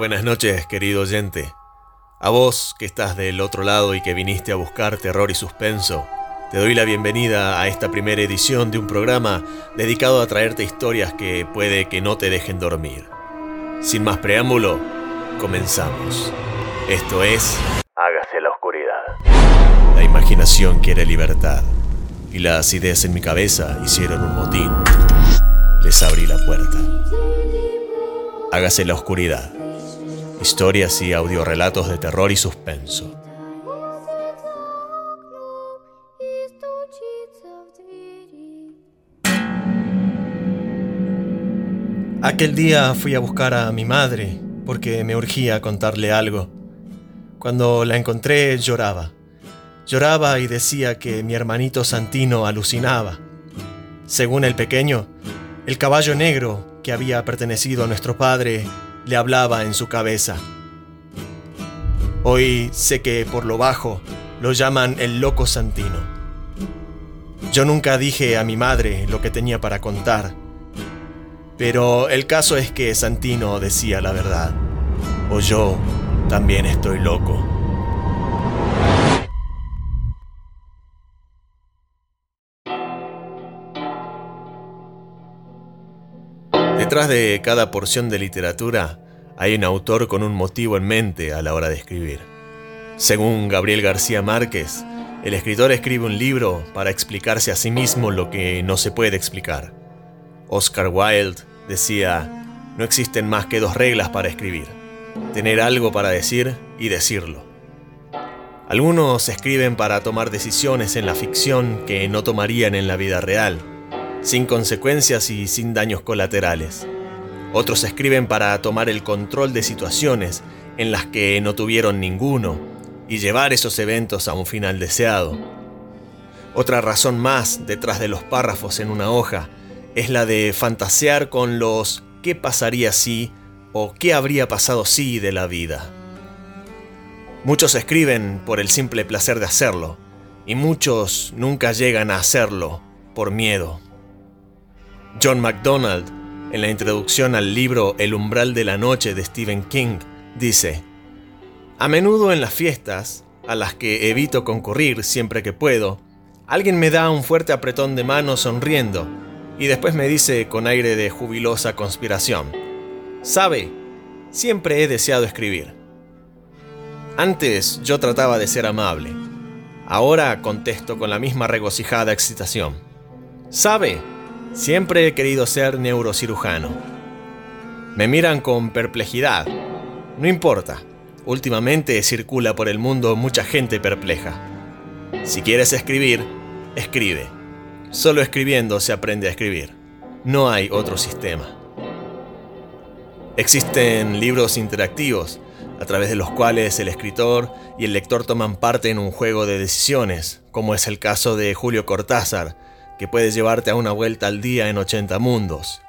Buenas noches, querido oyente. A vos que estás del otro lado y que viniste a buscar terror y suspenso, te doy la bienvenida a esta primera edición de un programa dedicado a traerte historias que puede que no te dejen dormir. Sin más preámbulo, comenzamos. Esto es Hágase la oscuridad. La imaginación quiere libertad y las ideas en mi cabeza hicieron un motín. Les abrí la puerta. Hágase la oscuridad. Historias y audiorelatos de terror y suspenso. Aquel día fui a buscar a mi madre porque me urgía contarle algo. Cuando la encontré lloraba. Lloraba y decía que mi hermanito Santino alucinaba. Según el pequeño, el caballo negro que había pertenecido a nuestro padre le hablaba en su cabeza. Hoy sé que por lo bajo lo llaman el loco Santino. Yo nunca dije a mi madre lo que tenía para contar, pero el caso es que Santino decía la verdad, o yo también estoy loco. Detrás de cada porción de literatura hay un autor con un motivo en mente a la hora de escribir. Según Gabriel García Márquez, el escritor escribe un libro para explicarse a sí mismo lo que no se puede explicar. Oscar Wilde decía, no existen más que dos reglas para escribir, tener algo para decir y decirlo. Algunos escriben para tomar decisiones en la ficción que no tomarían en la vida real sin consecuencias y sin daños colaterales. Otros escriben para tomar el control de situaciones en las que no tuvieron ninguno y llevar esos eventos a un final deseado. Otra razón más detrás de los párrafos en una hoja es la de fantasear con los qué pasaría si o qué habría pasado si de la vida. Muchos escriben por el simple placer de hacerlo y muchos nunca llegan a hacerlo por miedo. John MacDonald, en la introducción al libro El umbral de la noche de Stephen King, dice, A menudo en las fiestas, a las que evito concurrir siempre que puedo, alguien me da un fuerte apretón de mano sonriendo y después me dice con aire de jubilosa conspiración, Sabe, siempre he deseado escribir. Antes yo trataba de ser amable. Ahora contesto con la misma regocijada excitación. ¿Sabe? Siempre he querido ser neurocirujano. Me miran con perplejidad. No importa. Últimamente circula por el mundo mucha gente perpleja. Si quieres escribir, escribe. Solo escribiendo se aprende a escribir. No hay otro sistema. Existen libros interactivos a través de los cuales el escritor y el lector toman parte en un juego de decisiones, como es el caso de Julio Cortázar, que puedes llevarte a una vuelta al día en 80 mundos.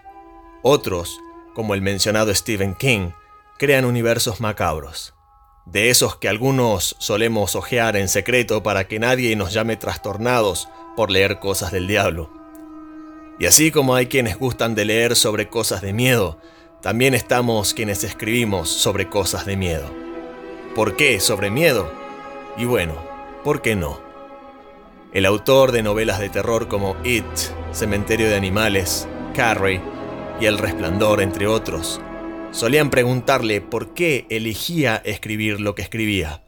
Otros, como el mencionado Stephen King, crean universos macabros. De esos que algunos solemos ojear en secreto para que nadie nos llame trastornados por leer cosas del diablo. Y así como hay quienes gustan de leer sobre cosas de miedo, también estamos quienes escribimos sobre cosas de miedo. ¿Por qué sobre miedo? Y bueno, ¿por qué no? El autor de novelas de terror como It, Cementerio de Animales, Carrie y El Resplandor, entre otros, solían preguntarle por qué elegía escribir lo que escribía,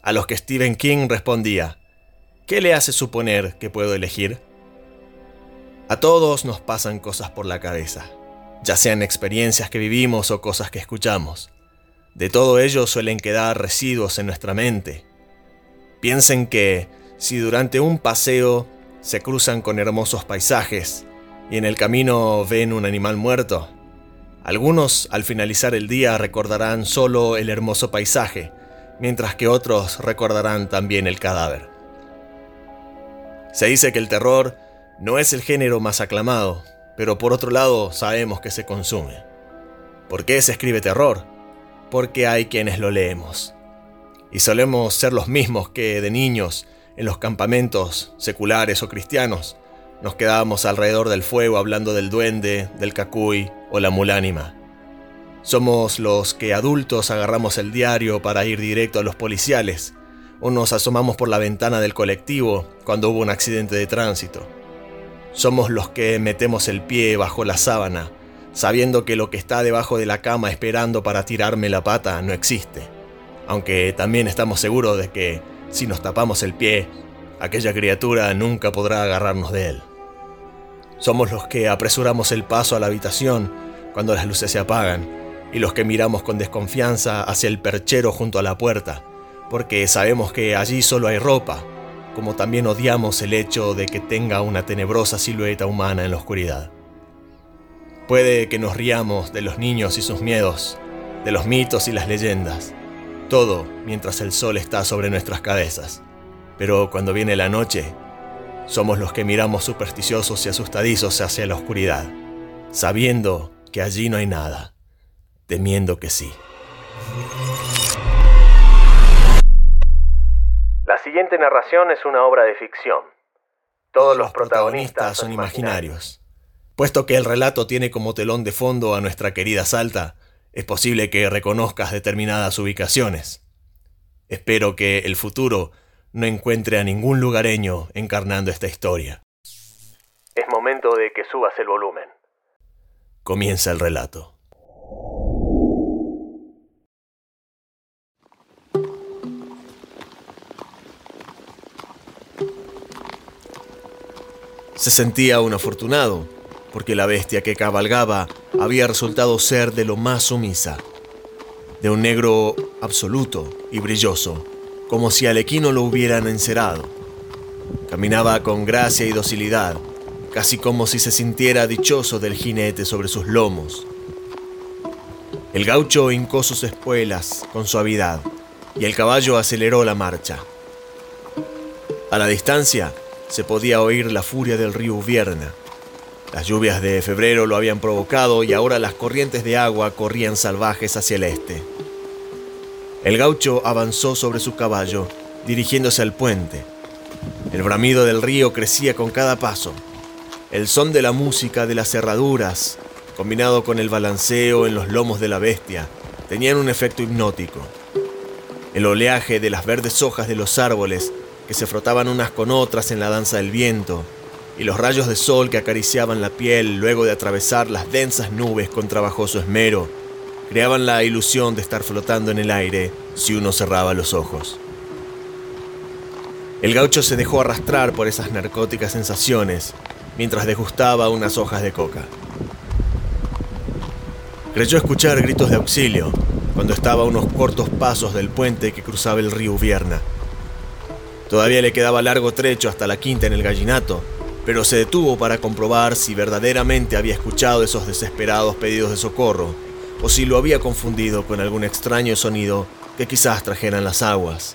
a los que Stephen King respondía, ¿qué le hace suponer que puedo elegir? A todos nos pasan cosas por la cabeza, ya sean experiencias que vivimos o cosas que escuchamos. De todo ello suelen quedar residuos en nuestra mente. Piensen que si durante un paseo se cruzan con hermosos paisajes y en el camino ven un animal muerto. Algunos al finalizar el día recordarán solo el hermoso paisaje, mientras que otros recordarán también el cadáver. Se dice que el terror no es el género más aclamado, pero por otro lado sabemos que se consume. ¿Por qué se escribe terror? Porque hay quienes lo leemos. Y solemos ser los mismos que de niños en los campamentos seculares o cristianos, nos quedábamos alrededor del fuego hablando del duende, del cacuy o la mulánima. Somos los que adultos agarramos el diario para ir directo a los policiales, o nos asomamos por la ventana del colectivo cuando hubo un accidente de tránsito. Somos los que metemos el pie bajo la sábana, sabiendo que lo que está debajo de la cama esperando para tirarme la pata no existe. Aunque también estamos seguros de que si nos tapamos el pie, aquella criatura nunca podrá agarrarnos de él. Somos los que apresuramos el paso a la habitación cuando las luces se apagan y los que miramos con desconfianza hacia el perchero junto a la puerta, porque sabemos que allí solo hay ropa, como también odiamos el hecho de que tenga una tenebrosa silueta humana en la oscuridad. Puede que nos riamos de los niños y sus miedos, de los mitos y las leyendas, todo mientras el sol está sobre nuestras cabezas. Pero cuando viene la noche, somos los que miramos supersticiosos y asustadizos hacia la oscuridad, sabiendo que allí no hay nada, temiendo que sí. La siguiente narración es una obra de ficción. Todos los protagonistas son imaginarios. Puesto que el relato tiene como telón de fondo a nuestra querida Salta, es posible que reconozcas determinadas ubicaciones. Espero que el futuro no encuentre a ningún lugareño encarnando esta historia. Es momento de que subas el volumen. Comienza el relato. Se sentía un afortunado, porque la bestia que cabalgaba había resultado ser de lo más sumisa, de un negro absoluto y brilloso, como si al equino lo hubieran encerado. Caminaba con gracia y docilidad, casi como si se sintiera dichoso del jinete sobre sus lomos. El gaucho hincó sus espuelas con suavidad y el caballo aceleró la marcha. A la distancia, se podía oír la furia del río Vierna. Las lluvias de febrero lo habían provocado y ahora las corrientes de agua corrían salvajes hacia el este. El gaucho avanzó sobre su caballo, dirigiéndose al puente. El bramido del río crecía con cada paso. El son de la música de las cerraduras, combinado con el balanceo en los lomos de la bestia, tenían un efecto hipnótico. El oleaje de las verdes hojas de los árboles que se frotaban unas con otras en la danza del viento, y los rayos de sol que acariciaban la piel luego de atravesar las densas nubes con trabajoso esmero, creaban la ilusión de estar flotando en el aire si uno cerraba los ojos. El gaucho se dejó arrastrar por esas narcóticas sensaciones mientras degustaba unas hojas de coca. Creyó escuchar gritos de auxilio cuando estaba a unos cortos pasos del puente que cruzaba el río Vierna. Todavía le quedaba largo trecho hasta la quinta en el gallinato, pero se detuvo para comprobar si verdaderamente había escuchado esos desesperados pedidos de socorro, o si lo había confundido con algún extraño sonido que quizás trajeran las aguas.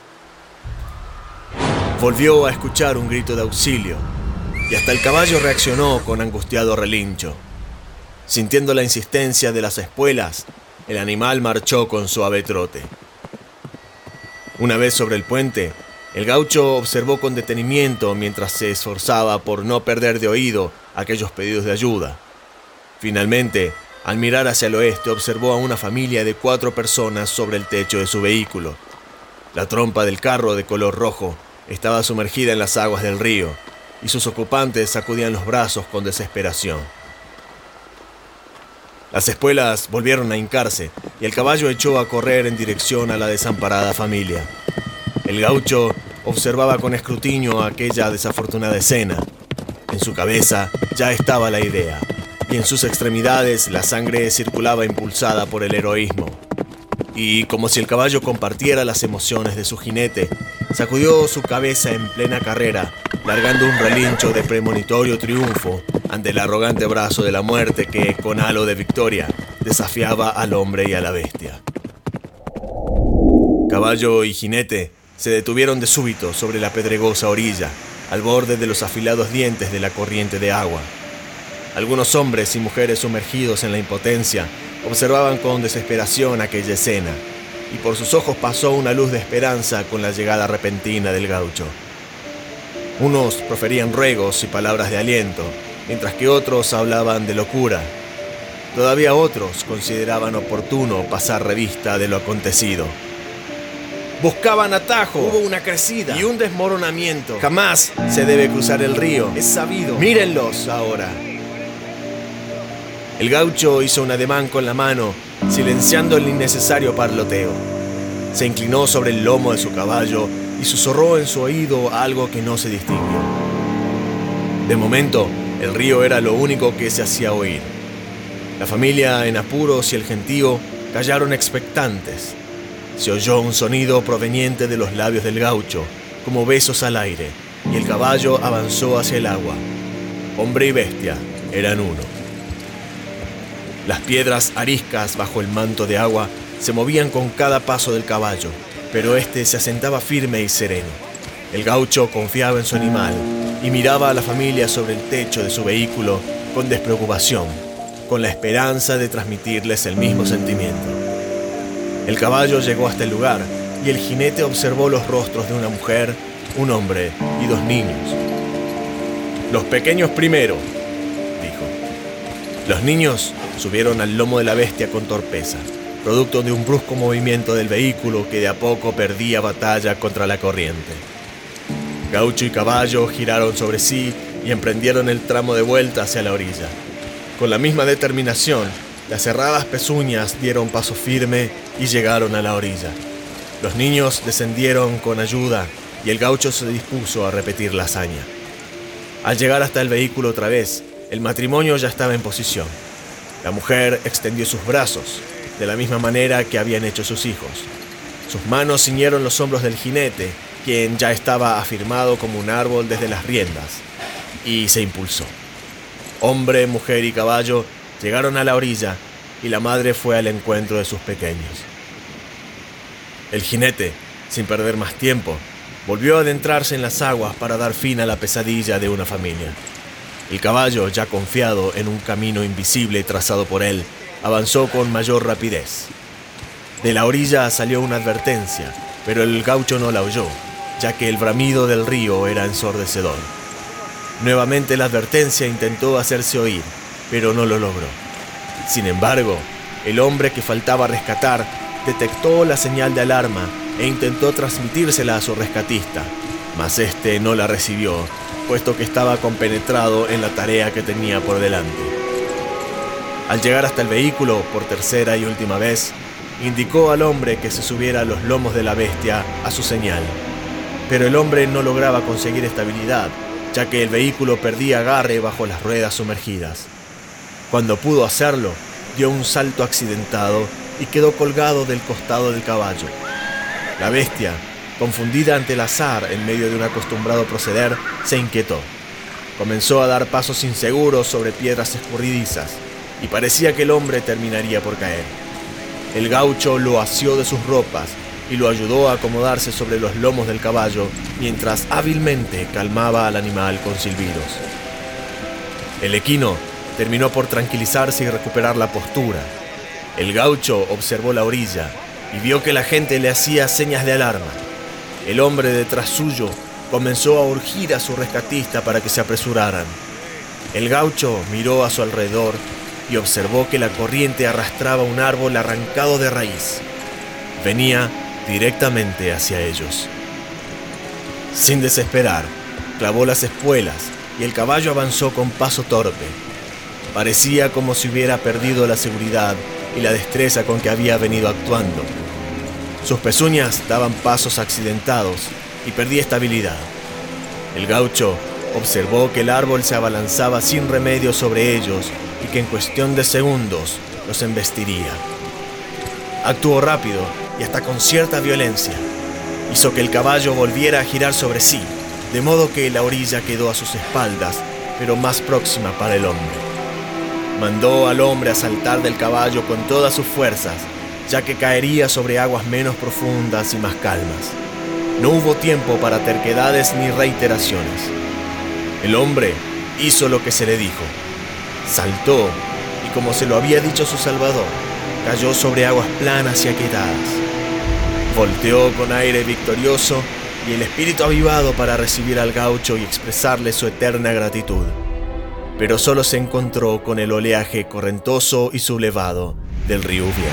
Volvió a escuchar un grito de auxilio, y hasta el caballo reaccionó con angustiado relincho. Sintiendo la insistencia de las espuelas, el animal marchó con suave trote. Una vez sobre el puente, el gaucho observó con detenimiento mientras se esforzaba por no perder de oído aquellos pedidos de ayuda. Finalmente, al mirar hacia el oeste, observó a una familia de cuatro personas sobre el techo de su vehículo. La trompa del carro de color rojo estaba sumergida en las aguas del río y sus ocupantes sacudían los brazos con desesperación. Las espuelas volvieron a hincarse y el caballo echó a correr en dirección a la desamparada familia. El gaucho observaba con escrutinio aquella desafortunada escena. En su cabeza ya estaba la idea, y en sus extremidades la sangre circulaba impulsada por el heroísmo. Y como si el caballo compartiera las emociones de su jinete, sacudió su cabeza en plena carrera, largando un relincho de premonitorio triunfo ante el arrogante brazo de la muerte que, con halo de victoria, desafiaba al hombre y a la bestia. Caballo y jinete se detuvieron de súbito sobre la pedregosa orilla, al borde de los afilados dientes de la corriente de agua. Algunos hombres y mujeres sumergidos en la impotencia observaban con desesperación aquella escena, y por sus ojos pasó una luz de esperanza con la llegada repentina del gaucho. Unos proferían ruegos y palabras de aliento, mientras que otros hablaban de locura. todavía otros consideraban oportuno pasar revista de lo acontecido. Buscaban atajo, Hubo una crecida. y un desmoronamiento. Jamás se debe cruzar el río. Es sabido. Mírenlos ahora. El gaucho hizo un ademán con la mano, silenciando el innecesario parloteo. Se inclinó sobre el lomo de su caballo y susurró en su oído algo que no se distinguió. De momento, el río era lo único que se hacía oír. La familia en apuros y el gentío callaron expectantes. Se oyó un sonido proveniente de los labios del gaucho, como besos al aire, y el caballo avanzó hacia el agua. Hombre y bestia eran uno. Las piedras ariscas bajo el manto de agua se movían con cada paso del caballo, pero este se asentaba firme y sereno. El gaucho confiaba en su animal y miraba a la familia sobre el techo de su vehículo con despreocupación, con la esperanza de transmitirles el mismo sentimiento. El caballo llegó hasta el lugar y el jinete observó los rostros de una mujer, un hombre y dos niños. Los pequeños primero, dijo. Los niños subieron al lomo de la bestia con torpeza, producto de un brusco movimiento del vehículo que de a poco perdía batalla contra la corriente. Gaucho y caballo giraron sobre sí y emprendieron el tramo de vuelta hacia la orilla. Con la misma determinación, las cerradas pezuñas dieron paso firme y llegaron a la orilla. Los niños descendieron con ayuda y el gaucho se dispuso a repetir la hazaña. Al llegar hasta el vehículo otra vez, el matrimonio ya estaba en posición. La mujer extendió sus brazos, de la misma manera que habían hecho sus hijos. Sus manos ciñeron los hombros del jinete, quien ya estaba afirmado como un árbol desde las riendas, y se impulsó. Hombre, mujer y caballo llegaron a la orilla y la madre fue al encuentro de sus pequeños. El jinete, sin perder más tiempo, volvió a adentrarse en las aguas para dar fin a la pesadilla de una familia. El caballo, ya confiado en un camino invisible trazado por él, avanzó con mayor rapidez. De la orilla salió una advertencia, pero el gaucho no la oyó, ya que el bramido del río era ensordecedor. Nuevamente la advertencia intentó hacerse oír, pero no lo logró. Sin embargo, el hombre que faltaba rescatar detectó la señal de alarma e intentó transmitírsela a su rescatista, mas este no la recibió, puesto que estaba compenetrado en la tarea que tenía por delante. Al llegar hasta el vehículo por tercera y última vez, indicó al hombre que se subiera a los lomos de la bestia a su señal. Pero el hombre no lograba conseguir estabilidad, ya que el vehículo perdía agarre bajo las ruedas sumergidas. Cuando pudo hacerlo, dio un salto accidentado y quedó colgado del costado del caballo. La bestia, confundida ante el azar en medio de un acostumbrado proceder, se inquietó. Comenzó a dar pasos inseguros sobre piedras escurridizas y parecía que el hombre terminaría por caer. El gaucho lo asió de sus ropas y lo ayudó a acomodarse sobre los lomos del caballo mientras hábilmente calmaba al animal con silbidos. El equino terminó por tranquilizarse y recuperar la postura. El gaucho observó la orilla y vio que la gente le hacía señas de alarma. El hombre detrás suyo comenzó a urgir a su rescatista para que se apresuraran. El gaucho miró a su alrededor y observó que la corriente arrastraba un árbol arrancado de raíz. Venía directamente hacia ellos. Sin desesperar, clavó las espuelas y el caballo avanzó con paso torpe. Parecía como si hubiera perdido la seguridad y la destreza con que había venido actuando. Sus pezuñas daban pasos accidentados y perdía estabilidad. El gaucho observó que el árbol se abalanzaba sin remedio sobre ellos y que en cuestión de segundos los embestiría. Actuó rápido y hasta con cierta violencia. Hizo que el caballo volviera a girar sobre sí, de modo que la orilla quedó a sus espaldas, pero más próxima para el hombre. Mandó al hombre a saltar del caballo con todas sus fuerzas, ya que caería sobre aguas menos profundas y más calmas. No hubo tiempo para terquedades ni reiteraciones. El hombre hizo lo que se le dijo. Saltó y como se lo había dicho su salvador, cayó sobre aguas planas y aquietadas. Volteó con aire victorioso y el espíritu avivado para recibir al gaucho y expresarle su eterna gratitud. Pero solo se encontró con el oleaje correntoso y sublevado del río Ubierna.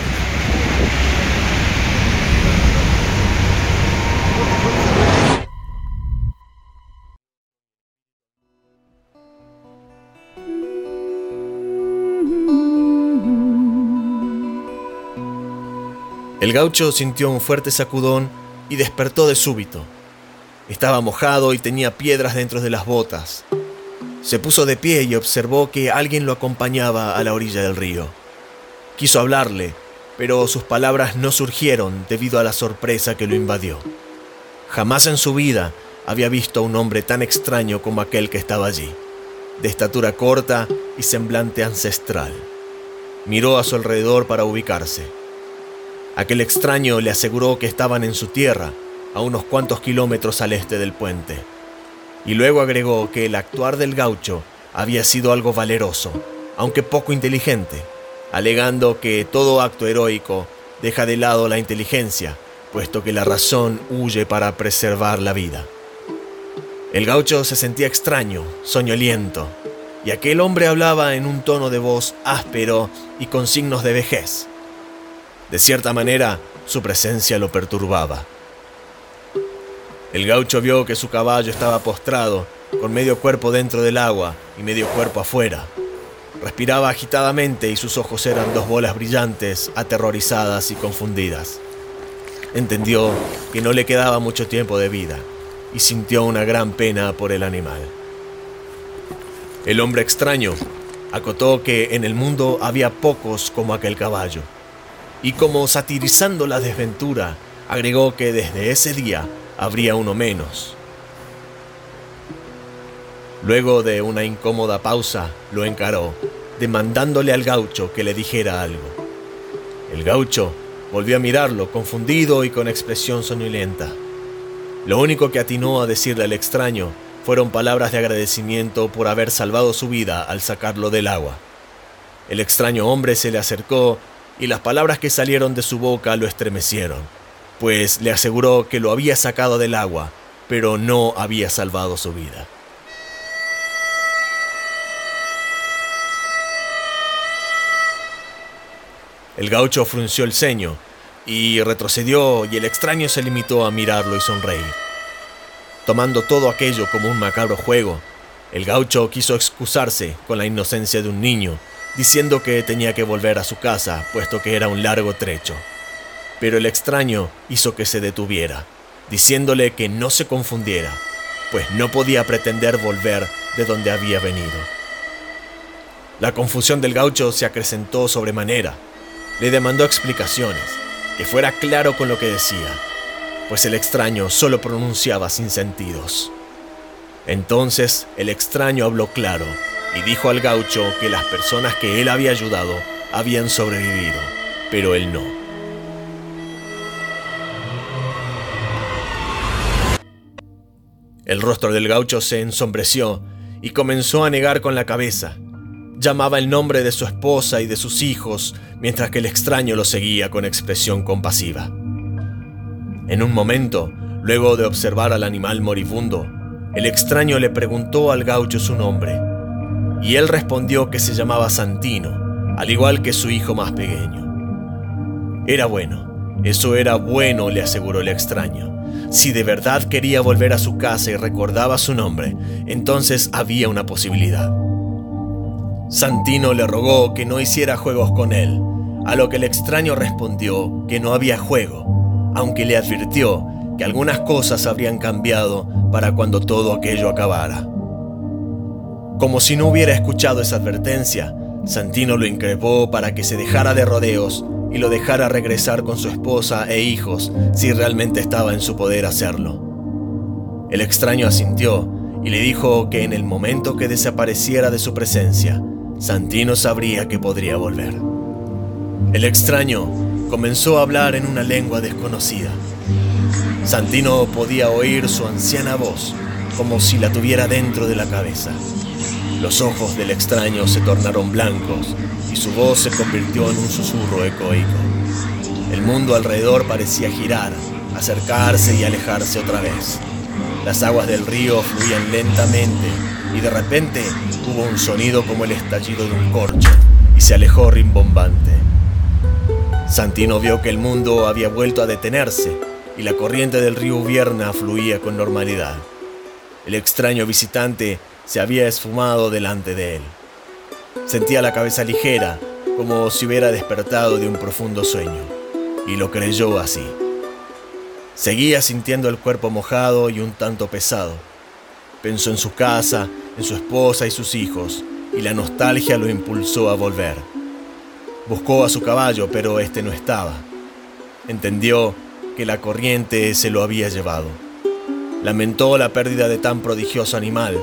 El gaucho sintió un fuerte sacudón y despertó de súbito. Estaba mojado y tenía piedras dentro de las botas. Se puso de pie y observó que alguien lo acompañaba a la orilla del río. Quiso hablarle, pero sus palabras no surgieron debido a la sorpresa que lo invadió. Jamás en su vida había visto a un hombre tan extraño como aquel que estaba allí, de estatura corta y semblante ancestral. Miró a su alrededor para ubicarse. Aquel extraño le aseguró que estaban en su tierra, a unos cuantos kilómetros al este del puente. Y luego agregó que el actuar del gaucho había sido algo valeroso, aunque poco inteligente, alegando que todo acto heroico deja de lado la inteligencia, puesto que la razón huye para preservar la vida. El gaucho se sentía extraño, soñoliento, y aquel hombre hablaba en un tono de voz áspero y con signos de vejez. De cierta manera, su presencia lo perturbaba. El gaucho vio que su caballo estaba postrado, con medio cuerpo dentro del agua y medio cuerpo afuera. Respiraba agitadamente y sus ojos eran dos bolas brillantes, aterrorizadas y confundidas. Entendió que no le quedaba mucho tiempo de vida y sintió una gran pena por el animal. El hombre extraño acotó que en el mundo había pocos como aquel caballo y como satirizando la desventura, agregó que desde ese día habría uno menos. Luego de una incómoda pausa, lo encaró, demandándole al gaucho que le dijera algo. El gaucho volvió a mirarlo, confundido y con expresión soñolienta. Lo único que atinó a decirle al extraño fueron palabras de agradecimiento por haber salvado su vida al sacarlo del agua. El extraño hombre se le acercó y las palabras que salieron de su boca lo estremecieron, pues le aseguró que lo había sacado del agua, pero no había salvado su vida. El gaucho frunció el ceño y retrocedió y el extraño se limitó a mirarlo y sonreír. Tomando todo aquello como un macabro juego, el gaucho quiso excusarse con la inocencia de un niño diciendo que tenía que volver a su casa, puesto que era un largo trecho. Pero el extraño hizo que se detuviera, diciéndole que no se confundiera, pues no podía pretender volver de donde había venido. La confusión del gaucho se acrecentó sobremanera. Le demandó explicaciones, que fuera claro con lo que decía, pues el extraño solo pronunciaba sin sentidos. Entonces el extraño habló claro y dijo al gaucho que las personas que él había ayudado habían sobrevivido, pero él no. El rostro del gaucho se ensombreció y comenzó a negar con la cabeza. Llamaba el nombre de su esposa y de sus hijos, mientras que el extraño lo seguía con expresión compasiva. En un momento, luego de observar al animal moribundo, el extraño le preguntó al gaucho su nombre y él respondió que se llamaba Santino, al igual que su hijo más pequeño. Era bueno, eso era bueno, le aseguró el extraño. Si de verdad quería volver a su casa y recordaba su nombre, entonces había una posibilidad. Santino le rogó que no hiciera juegos con él, a lo que el extraño respondió que no había juego, aunque le advirtió que algunas cosas habrían cambiado para cuando todo aquello acabara. Como si no hubiera escuchado esa advertencia, Santino lo increpó para que se dejara de rodeos y lo dejara regresar con su esposa e hijos si realmente estaba en su poder hacerlo. El extraño asintió y le dijo que en el momento que desapareciera de su presencia, Santino sabría que podría volver. El extraño comenzó a hablar en una lengua desconocida. Santino podía oír su anciana voz como si la tuviera dentro de la cabeza. Los ojos del extraño se tornaron blancos y su voz se convirtió en un susurro ecoico. El mundo alrededor parecía girar, acercarse y alejarse otra vez. Las aguas del río fluían lentamente y de repente hubo un sonido como el estallido de un corcho y se alejó rimbombante. Santino vio que el mundo había vuelto a detenerse y la corriente del río Vierna fluía con normalidad. El extraño visitante se había esfumado delante de él. Sentía la cabeza ligera, como si hubiera despertado de un profundo sueño, y lo creyó así. Seguía sintiendo el cuerpo mojado y un tanto pesado. Pensó en su casa, en su esposa y sus hijos, y la nostalgia lo impulsó a volver. Buscó a su caballo, pero este no estaba. Entendió que la corriente se lo había llevado. Lamentó la pérdida de tan prodigioso animal,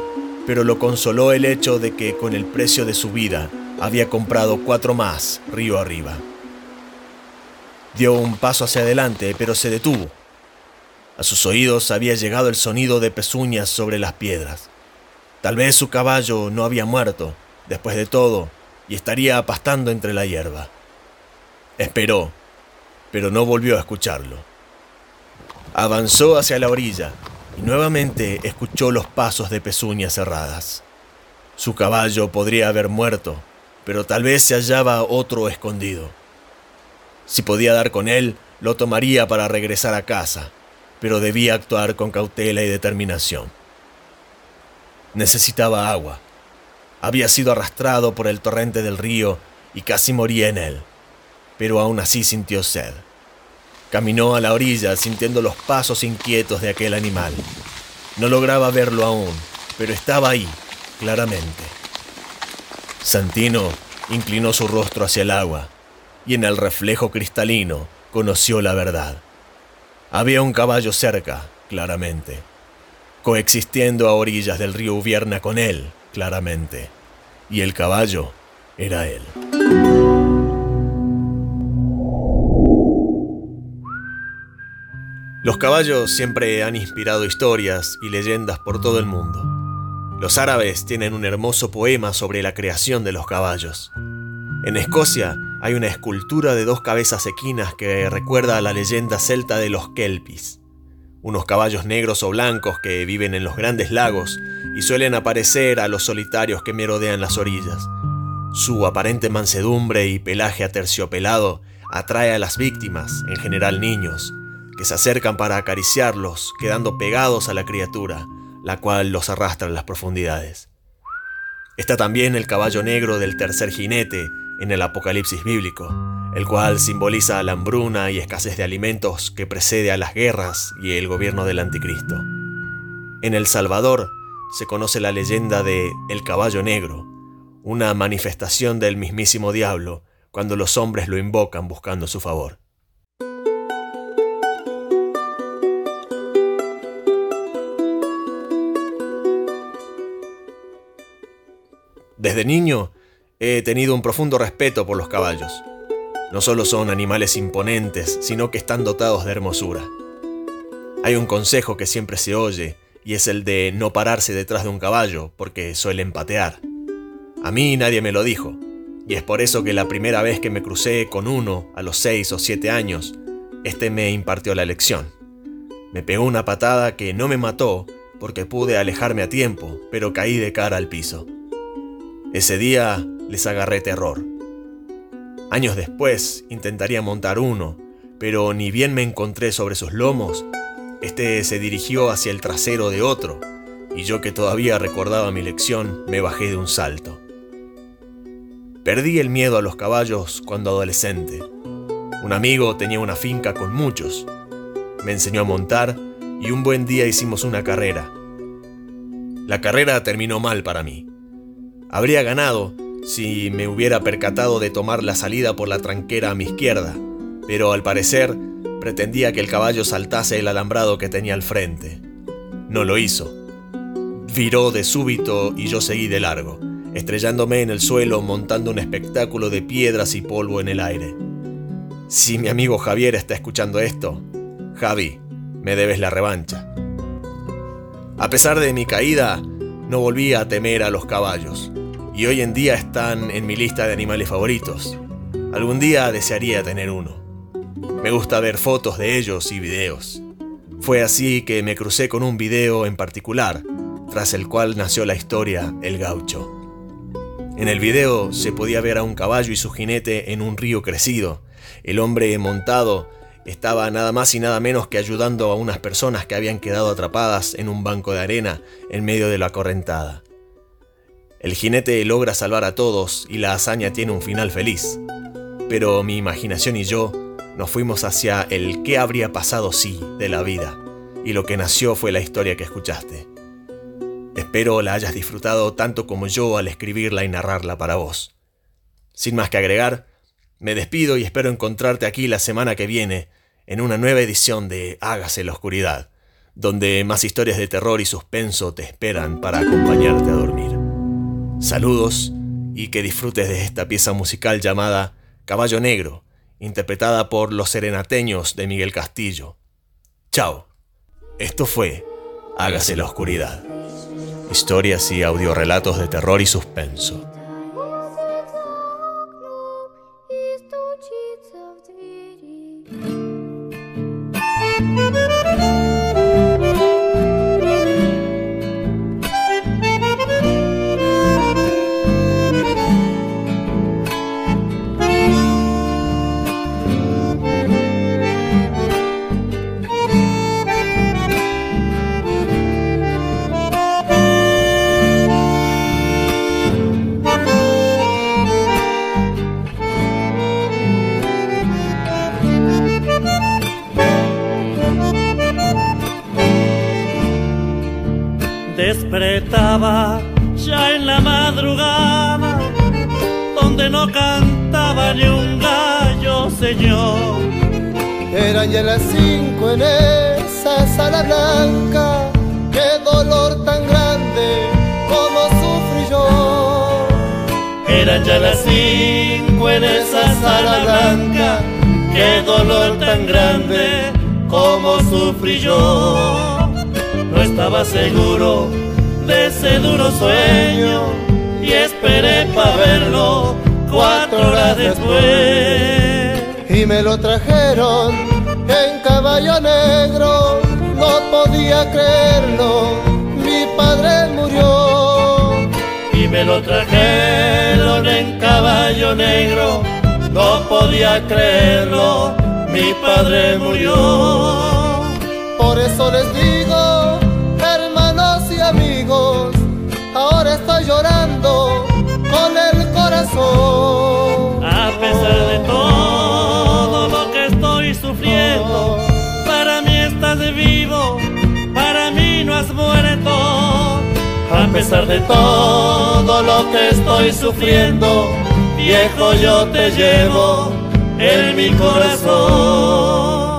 pero lo consoló el hecho de que con el precio de su vida había comprado cuatro más río arriba. Dio un paso hacia adelante, pero se detuvo. A sus oídos había llegado el sonido de pezuñas sobre las piedras. Tal vez su caballo no había muerto, después de todo, y estaría pastando entre la hierba. Esperó, pero no volvió a escucharlo. Avanzó hacia la orilla y nuevamente escuchó los pasos de pezuñas cerradas. Su caballo podría haber muerto, pero tal vez se hallaba otro escondido. Si podía dar con él, lo tomaría para regresar a casa, pero debía actuar con cautela y determinación. Necesitaba agua, había sido arrastrado por el torrente del río y casi moría en él, pero aún así sintió sed. Caminó a la orilla sintiendo los pasos inquietos de aquel animal. No lograba verlo aún, pero estaba ahí, claramente. Santino inclinó su rostro hacia el agua y en el reflejo cristalino conoció la verdad. Había un caballo cerca, claramente, coexistiendo a orillas del río Ubierna con él, claramente y el caballo era él. Los caballos siempre han inspirado historias y leyendas por todo el mundo. Los árabes tienen un hermoso poema sobre la creación de los caballos. En Escocia hay una escultura de dos cabezas equinas que recuerda a la leyenda celta de los Kelpis, unos caballos negros o blancos que viven en los grandes lagos y suelen aparecer a los solitarios que merodean las orillas. Su aparente mansedumbre y pelaje aterciopelado atrae a las víctimas, en general niños, que se acercan para acariciarlos, quedando pegados a la criatura, la cual los arrastra en las profundidades. Está también el caballo negro del tercer jinete en el Apocalipsis bíblico, el cual simboliza la hambruna y escasez de alimentos que precede a las guerras y el gobierno del anticristo. En El Salvador, se conoce la leyenda de El Caballo Negro, una manifestación del mismísimo diablo cuando los hombres lo invocan buscando su favor. Desde niño he tenido un profundo respeto por los caballos. No solo son animales imponentes, sino que están dotados de hermosura. Hay un consejo que siempre se oye y es el de no pararse detrás de un caballo, porque suelen patear. A mí nadie me lo dijo, y es por eso que la primera vez que me crucé con uno, a los seis o siete años, este me impartió la lección. Me pegó una patada que no me mató, porque pude alejarme a tiempo, pero caí de cara al piso. Ese día les agarré terror. Años después intentaría montar uno, pero ni bien me encontré sobre sus lomos, este se dirigió hacia el trasero de otro, y yo que todavía recordaba mi lección, me bajé de un salto. Perdí el miedo a los caballos cuando adolescente. Un amigo tenía una finca con muchos. Me enseñó a montar y un buen día hicimos una carrera. La carrera terminó mal para mí. Habría ganado si me hubiera percatado de tomar la salida por la tranquera a mi izquierda, pero al parecer pretendía que el caballo saltase el alambrado que tenía al frente. No lo hizo. Viró de súbito y yo seguí de largo, estrellándome en el suelo montando un espectáculo de piedras y polvo en el aire. Si mi amigo Javier está escuchando esto, Javi, me debes la revancha. A pesar de mi caída, no volví a temer a los caballos, y hoy en día están en mi lista de animales favoritos. Algún día desearía tener uno. Me gusta ver fotos de ellos y videos. Fue así que me crucé con un video en particular, tras el cual nació la historia El Gaucho. En el video se podía ver a un caballo y su jinete en un río crecido. El hombre montado estaba nada más y nada menos que ayudando a unas personas que habían quedado atrapadas en un banco de arena en medio de la correntada. El jinete logra salvar a todos y la hazaña tiene un final feliz. Pero mi imaginación y yo nos fuimos hacia el qué habría pasado si de la vida, y lo que nació fue la historia que escuchaste. Espero la hayas disfrutado tanto como yo al escribirla y narrarla para vos. Sin más que agregar, me despido y espero encontrarte aquí la semana que viene en una nueva edición de Hágase la Oscuridad, donde más historias de terror y suspenso te esperan para acompañarte a dormir. Saludos y que disfrutes de esta pieza musical llamada Caballo Negro, interpretada por los serenateños de Miguel Castillo. Chao. Esto fue Hágase la Oscuridad historias y audiorelatos de terror y suspenso. Ya en la madrugada, donde no cantaba ni un gallo, señor. Eran ya las cinco en esa sala blanca, qué dolor tan grande como sufrí yo. Eran ya las cinco en esa sala blanca, qué dolor tan grande como sufrí yo. No estaba seguro de ese duro sueño y esperé para verlo cuatro horas después. Y me lo trajeron en caballo negro, no podía creerlo, mi padre murió. Y me lo trajeron en caballo negro, no podía creerlo, mi padre murió. Por eso les digo, pesar de todo lo que estoy sufriendo, para mí estás vivo, para mí no has muerto. A pesar de todo lo que estoy sufriendo, viejo yo te llevo en mi corazón.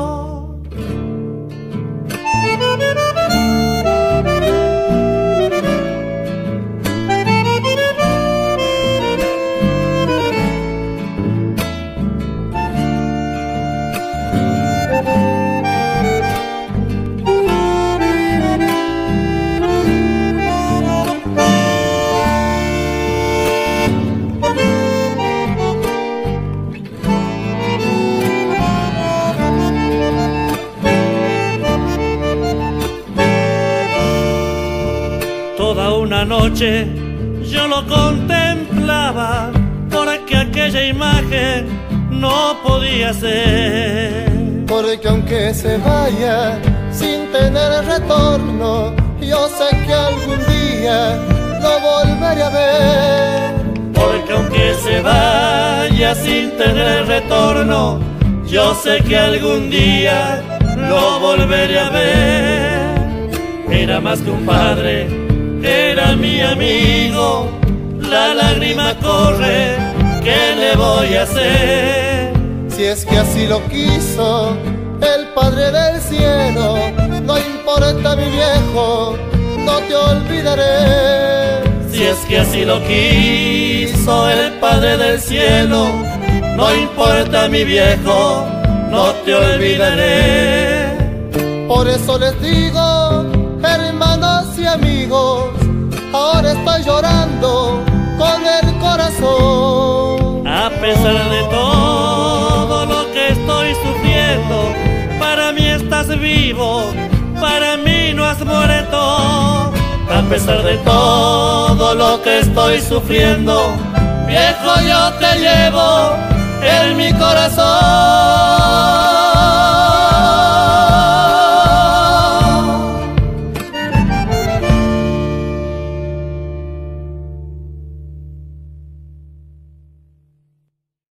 Noche yo lo contemplaba porque aquella imagen no podía ser. Porque aunque se vaya sin tener retorno, yo sé que algún día lo volveré a ver. Porque aunque se vaya sin tener retorno, yo sé que algún día lo volveré a ver. Era más que un padre mi amigo, la lágrima corre, ¿qué le voy a hacer? Si es que así lo quiso el Padre del cielo, no importa mi viejo, no te olvidaré. Si es que así lo quiso el Padre del cielo, no importa mi viejo, no te olvidaré. Por eso les digo, hermanos y amigos, llorando con el corazón. A pesar de todo lo que estoy sufriendo, para mí estás vivo, para mí no has muerto. A pesar de todo lo que estoy sufriendo, viejo yo te llevo en mi corazón.